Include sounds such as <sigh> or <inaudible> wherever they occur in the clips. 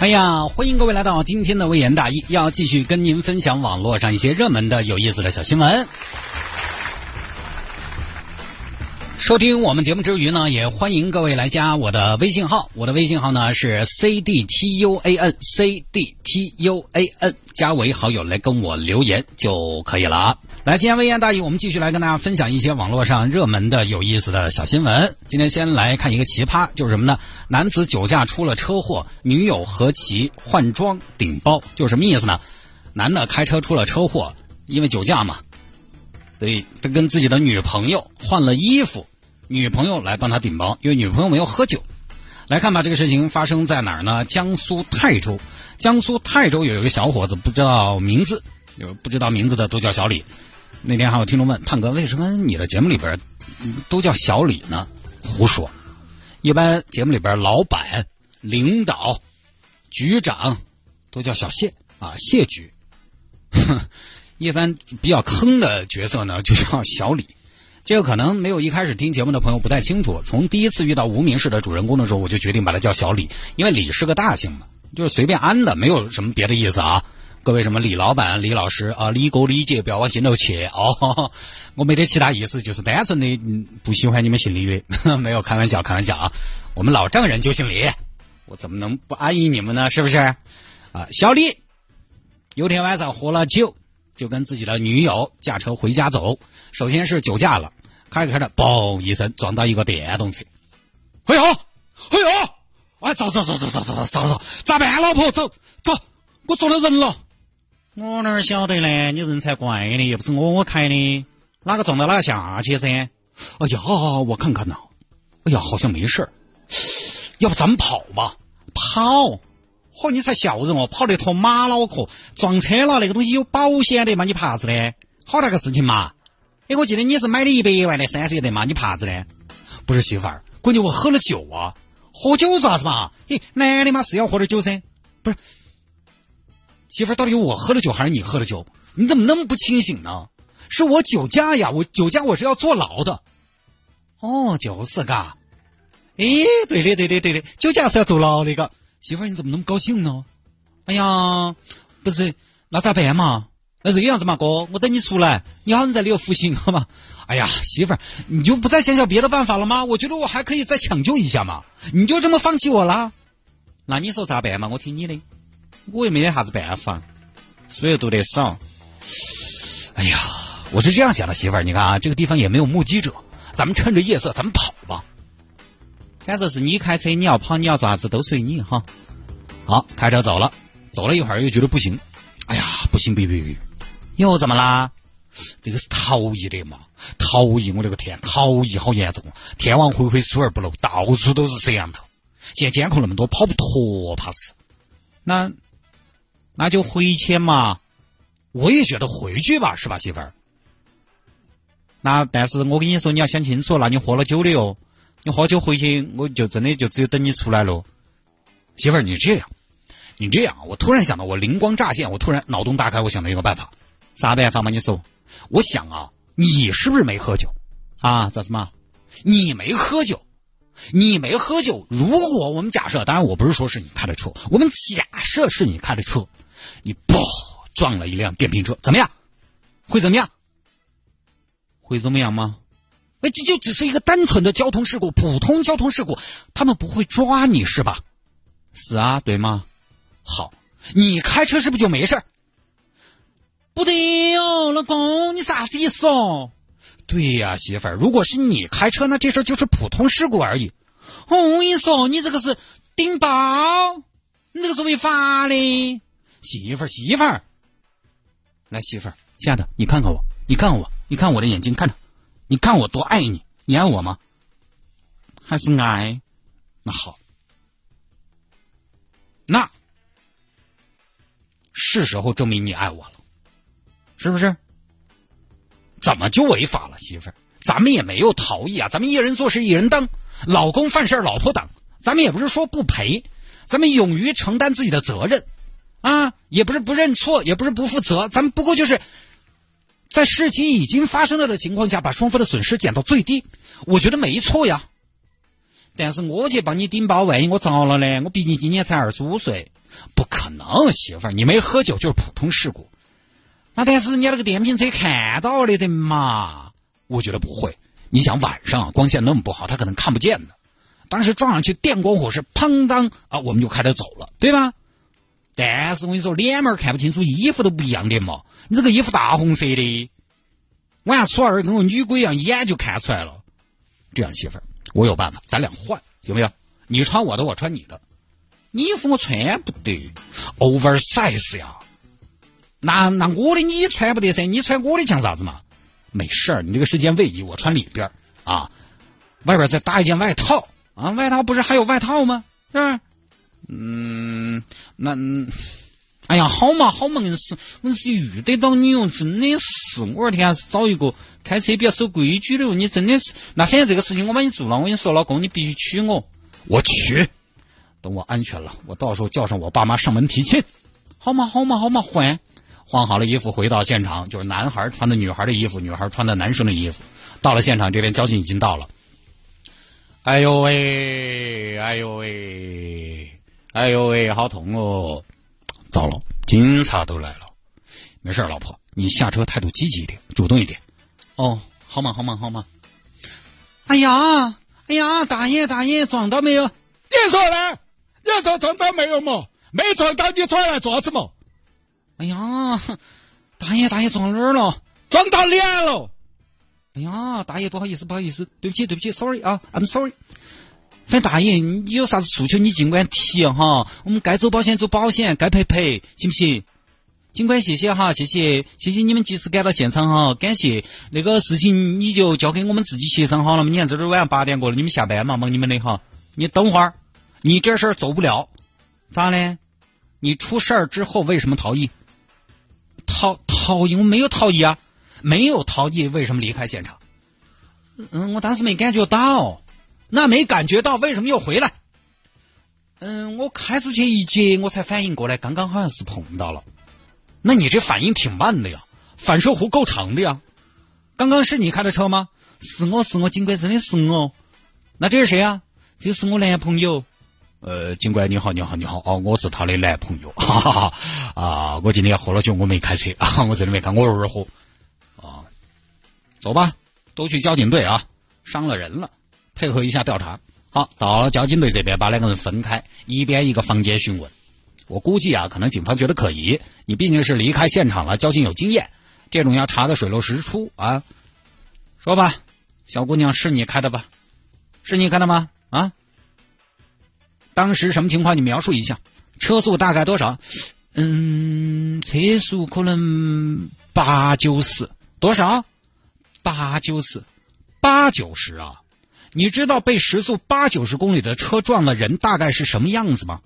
哎呀，欢迎各位来到今天的微言大义，要继续跟您分享网络上一些热门的、有意思的小新闻。收听我们节目之余呢，也欢迎各位来加我的微信号，我的微信号呢是 c d t u a n c d t u a n，加为好友来跟我留言就可以了。来，今天微言大义，我们继续来跟大家分享一些网络上热门的、有意思的小新闻。今天先来看一个奇葩，就是什么呢？男子酒驾出了车祸，女友和其换装顶包，就是什么意思呢？男的开车出了车祸，因为酒驾嘛，所以他跟自己的女朋友换了衣服。女朋友来帮他顶包，因为女朋友没有喝酒。来看吧，这个事情发生在哪儿呢？江苏泰州。江苏泰州有一个小伙子，不知道名字，有不知道名字的都叫小李。那天还有听众问探哥，为什么你的节目里边都叫小李呢？胡说，一般节目里边老板、领导、局长都叫小谢啊，谢局。哼 <laughs> 一般比较坑的角色呢，就叫小李。这个可能没有一开始听节目的朋友不太清楚。从第一次遇到无名氏的主人公的时候，我就决定把他叫小李，因为李是个大姓嘛，就是随便安的，没有什么别的意思啊。各位什么李老板、李老师啊，李哥、李姐，不要往心头去哦。<laughs> 我没得其他意思，就是单纯的不喜欢你们姓李的，<laughs> 没有开玩笑，开玩笑啊。我们老丈人就姓李，我怎么能不安逸你们呢？是不是？啊，小李有天晚上喝了酒，就跟自己的女友驾车回家走，首先是酒驾了。开着开着，嘣一声撞到一个电动车。哎呦，哎呦，哎，走走走走走走走走走，咋办？老婆，走走，我撞到人了。我哪晓得呢？你人才怪呢，又不是我我开的，哪个撞到哪个下去噻？哎呀，我看看呐，哎呀，好像没事要不咱们跑吧？跑？嚯，你才笑人哦，跑得脱马脑壳，撞车了，那个东西有保险的嘛？你怕啥子呢？好大个事情嘛？哎，我记得你是买了一百万的三十的嘛？你怕子呢？不是媳妇儿，关键我喝了酒啊！喝酒咋子嘛？嘿，男的嘛是要喝点酒噻。不是，媳妇儿，到底我喝了酒还是你喝了酒？你怎么那么不清醒呢？是我酒驾呀！我酒驾我是要坐牢的。哦，就是嘎。哎，对的，对的，对的，酒驾是要坐牢的嘎。媳妇儿，你怎么那么高兴呢？哎呀，不是，那咋办嘛？那这个样子嘛，哥，我等你出来，你好，像在里头服刑，好吗？哎呀，媳妇儿，你就不再想想别的办法了吗？我觉得我还可以再抢救一下嘛。你就这么放弃我啦？那你说咋办嘛？我听你的，我也没得啥子办法，所以读得少。哎呀，我是这样想的，媳妇儿，你看啊，这个地方也没有目击者，咱们趁着夜色，咱们跑吧。反正是你开车，你要跑，你要咋子都随你哈。好，开车走了，走了一会儿又觉得不行，哎呀，不行，别别别。又怎么啦？这个是逃逸的嘛？逃逸，我的个天，逃逸好严重！天网恢恢，疏而不漏，到处都是摄像头。现在监控那么多，跑不脱，怕是。那那就回去嘛。我也觉得回去吧，是吧，媳妇儿？那但是我跟你说，你要想清楚，那你喝了酒的哟。你喝酒回去，我就真的就只有等你出来了。媳妇儿，你这样，你这样，我突然想到，我灵光乍现，我突然脑洞大开，我想到一个办法。啥办法嘛？你说，我想啊，你是不是没喝酒啊？咋子嘛？你没喝酒，你没喝酒。如果我们假设，当然我不是说是你开的车，我们假设是你开的车，你嘣撞了一辆电瓶车，怎么样？会怎么样？会怎么样吗？哎，这就只是一个单纯的交通事故，普通交通事故，他们不会抓你是吧？是啊，对吗？好，你开车是不是就没事？不对哟，老公，你啥子意思哦？对呀，媳妇儿，如果是你开车，那这事就是普通事故而已。我跟你说，你这个是顶包，你这个是违法的。媳妇儿，媳妇儿，来，媳妇儿，亲爱的，你看看我，你看看我，你看我的眼睛，看着，你看我多爱你，你爱我吗？还是爱？那好，那是时候证明你爱我了。是不是？怎么就违法了？媳妇儿，咱们也没有逃逸啊，咱们一人做事一人当，老公犯事老婆挡，咱们也不是说不赔，咱们勇于承担自己的责任，啊，也不是不认错，也不是不负责，咱们不过就是在事情已经发生了的情况下，把双方的损失减到最低，我觉得没错呀。但是我去帮你顶包，万一我遭了呢？我毕竟今年才二十五岁，不可能，媳妇儿，你没喝酒就是普通事故。那但是人家那个电瓶车看到了的嘛？我觉得不会。你想晚上光线那么不好，他可能看不见的。当时撞上去，电光火石，砰当啊，我们就开着走了，对吧？但是我跟你说，脸面看不清楚，衣服都不一样的嘛。你这个衣服大红色的，晚上初二跟个女鬼一样，一眼就看出来了。这样媳妇儿。我有办法，咱俩换行不行？你穿我的，我穿你的。你衣服我穿不得，oversize 呀。那那我的你穿不得噻，你穿我的像啥子嘛？没事儿，你这个是件卫衣，我穿里边啊，外边再搭一件外套啊。外套不是还有外套吗？是吧？嗯，那。哎呀，好嘛好嘛，硬是硬是遇得到你哟，真的是。我二天找一个开车比较守规矩的哟，你真的是。那现在这个事情我帮你做了，我跟你说，老公你必须娶我，我去。等我安全了，我到时候叫上我爸妈上门提亲。好嘛好嘛好嘛，换换好了衣服回到现场，就是男孩穿的女孩的衣服，女孩穿的男生的衣服。到了现场，这边交警已经到了。哎呦喂，哎呦喂，哎呦喂，好痛哦。糟了，警察都来了。没事，老婆，你下车态度积极一点，主动一点。哦，好嘛，好嘛，好嘛。哎呀，哎呀，大爷，大爷，撞到没有？你说呢？你说撞到没有嘛？没撞到，你出来做啥子嘛？哎呀，大爷，大爷，撞哪儿了？撞到脸了。哎呀，大爷，不好意思，不好意思，对不起，对不起，sorry 啊，I'm sorry。反正大爷，你有啥子诉求，你尽管提哈。我们该走保险走保险，该赔赔，行不行？尽管谢谢哈，谢谢谢谢你们及时赶到现场哈，感谢那个事情你就交给我们自己协商好了嘛。你看这都晚上八点过了，你们下班嘛，忙你们的哈。你等会儿，你这事儿做不了，咋嘞？你出事儿之后为什么逃逸？逃逸我没有逃逸啊，没有逃逸，为什么离开现场？嗯，我当时没感觉到。那没感觉到，为什么又回来？嗯，我开出去一截，我才反应过来，刚刚好像是碰到了。那你这反应挺慢的呀，反射弧够长的呀。刚刚是你开的车吗？是我是我警官，真的是我。那这是谁啊？这是我男朋友。呃，警官你好，你好，你好。哦，我是他的男朋友。<laughs> 哈哈哈。啊，我今天喝了酒，我没开车啊，<laughs> 我真的没开，我偶尔喝。啊，走吧，都去交警队啊，伤了人了。配合一下调查，好，到了交警队这边，把两个人分开，一边一个房间询问。我估计啊，可能警方觉得可疑，你毕竟是离开现场了，交警有经验，这种要查的水落石出啊。说吧，小姑娘是你开的吧？是你开的吗？啊？当时什么情况？你描述一下，车速大概多少？嗯，车速可能八九十，多少？八九十，八九十啊。你知道被时速八九十公里的车撞了人大概是什么样子吗？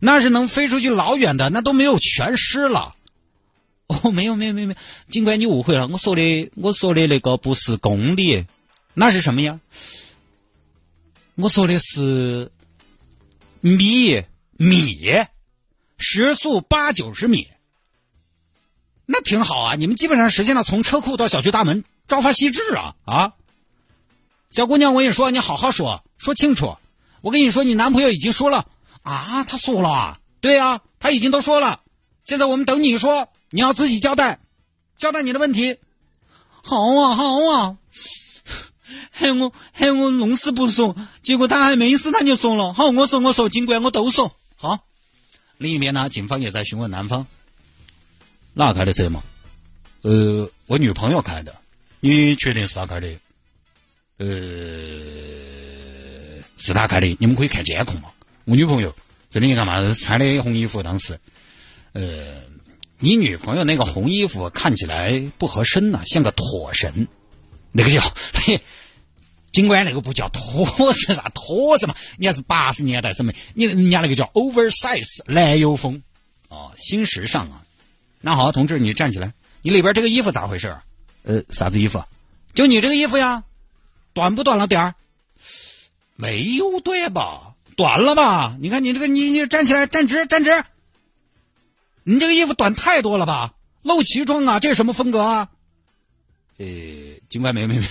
那是能飞出去老远的，那都没有全尸了。哦，没有没有没有没有，警官你误会了，我说的我说的那个不是公里，那是什么呀？我说的是米米，时速八九十米，那挺好啊，你们基本上实现了从车库到小区大门朝发夕至啊啊！小姑娘，我跟你说，你好好说，说清楚。我跟你说，你男朋友已经说了啊，他说了啊，对呀，他已经都说了。现在我们等你说，你要自己交代，交代你的问题。好啊，好啊，害我喊我弄死不说，结果他还没死他就说了。好，我说我说，尽管我都说。好，另一边呢，警方也在询问男方，哪开的车嘛？呃，我女朋友开的，你确定是他开的？呃，是他开的，你们可以看监控嘛。我女朋友这里干嘛？穿的红衣服，当时，呃，你女朋友那个红衣服看起来不合身呐，像个妥神。那个叫，嘿，<laughs> 尽管那个不叫拖是啥拖子嘛？你还是八十年代什么？你人家那个叫 oversize 男友风哦，新时尚啊。那好，同志，你站起来，你里边这个衣服咋回事？呃，啥子衣服？就你这个衣服呀，短不短了点儿？没有对吧？短了吧？你看你这个，你你站起来，站直，站直。你这个衣服短太多了吧？露脐装啊，这是什么风格啊？呃，警官妹妹妹，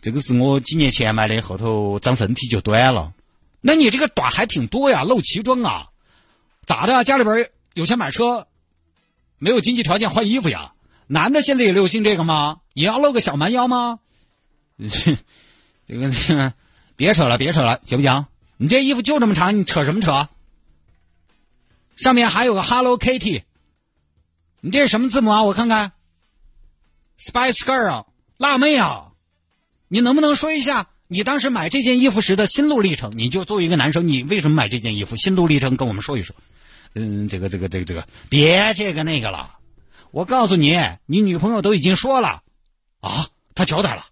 这个是我几年前买的，后头长身体就短了。那你这个短还挺多呀，露脐装啊？咋的？家里边有钱买车，没有经济条件换衣服呀？男的现在也流行这个吗？也要露个小蛮腰吗？<laughs> 这个，别扯了，别扯了，行不行？你这衣服就这么长，你扯什么扯？上面还有个 Hello Kitty，你这是什么字母啊？我看看，Spice Girl，辣妹啊！你能不能说一下你当时买这件衣服时的心路历程？你就作为一个男生，你为什么买这件衣服？心路历程跟我们说一说。嗯，这个这个这个这个，别这个那个了。我告诉你，你女朋友都已经说了啊，她交代了，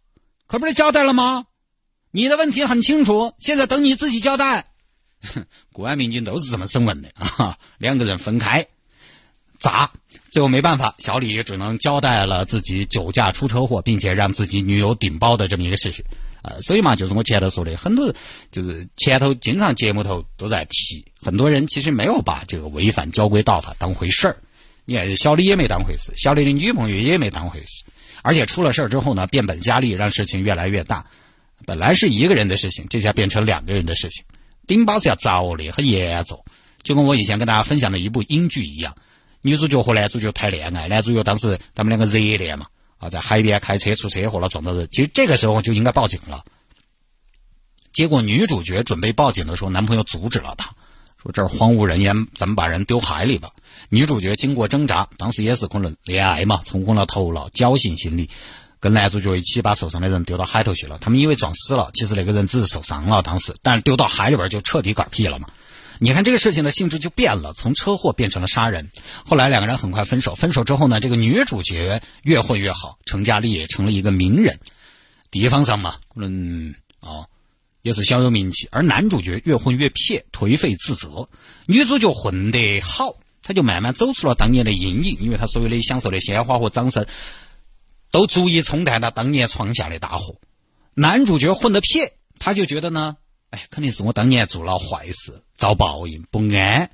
可不是交代了吗？你的问题很清楚，现在等你自己交代。<laughs> 公安民警都是这么审问的啊，两个人分开，砸？最后没办法，小李只能交代了自己酒驾出车祸，并且让自己女友顶包的这么一个事实。呃，所以嘛，就是我前头说的，很多就是前头经常节目头都在提，很多人其实没有把这个违反交规道法当回事儿。你看，小李也没当回事，小李的女朋友也没当回事，而且出了事儿之后呢，变本加厉，让事情越来越大。本来是一个人的事情，这下变成两个人的事情，顶包是要遭的，很严重。就跟我以前跟大家分享的一部英剧一样，女主角和男主角谈恋爱，男主角当时他们两个热恋嘛。啊，在海边开车出车祸了，撞到人。其实这个时候就应该报警了。结果女主角准备报警的时候，男朋友阻止了她，说：“这儿荒无人烟，咱们把人丢海里吧。”女主角经过挣扎，当时也是可能恋爱嘛，冲昏了头脑，侥幸心理，跟男主角一起把受伤的人丢到海头去了。他们以为撞死了，其实那个人只是受伤了，当时，但是丢到海里边就彻底嗝屁了嘛。你看这个事情的性质就变了，从车祸变成了杀人。后来两个人很快分手，分手之后呢，这个女主角越混越好，成家立业，成了一个名人，地方上嘛，可能啊也是小有名气。而男主角越混越撇，颓废自责。女主角混得好，他就慢慢走出了当年的阴影，因为他所有的享受的鲜花和掌声，都足以冲淡他当年闯下的大祸。男主角混得撇，他就觉得呢。哎，肯定是我当年做了坏事，遭报应，不安。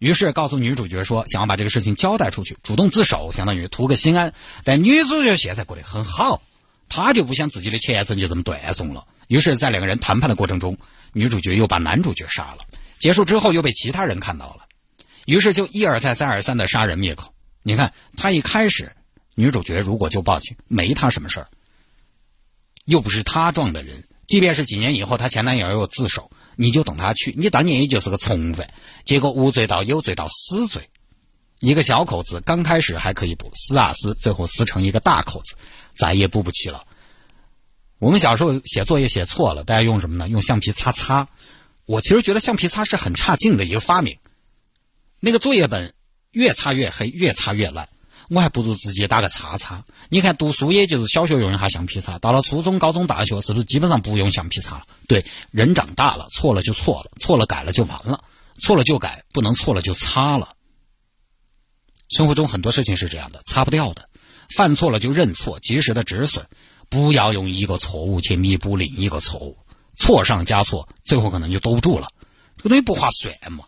于是告诉女主角说，想要把这个事情交代出去，主动自首，相当于图个心安。但女主角现在过得很好，她就不想自己的前程就这么断送了。于是，在两个人谈判的过程中，女主角又把男主角杀了。结束之后，又被其他人看到了，于是就一而再、再而三的杀人灭口。你看，他一开始，女主角如果就报警，没他什么事儿，又不是他撞的人。即便是几年以后，她前男友又自首，你就等他去。你当年也就是个从犯，结果无罪到有罪到死罪，一个小口子刚开始还可以补，撕啊撕，最后撕成一个大口子，再也补不起了。我们小时候写作业写错了，大家用什么呢？用橡皮擦擦。我其实觉得橡皮擦是很差劲的一个发明，那个作业本越擦越黑，越擦越烂。我还不如直接打个叉叉。你看，读书也就是小学用一下橡皮擦，到了初中、高中、大学，是不是基本上不用橡皮擦了？对，人长大了，错了就错了，错了改了就完了，错了就改，不能错了就擦了。生活中很多事情是这样的，擦不掉的。犯错了就认错，及时的止损，不要用一个错误去弥补另一个错误，错上加错，最后可能就兜不住了。这个东西不划算嘛。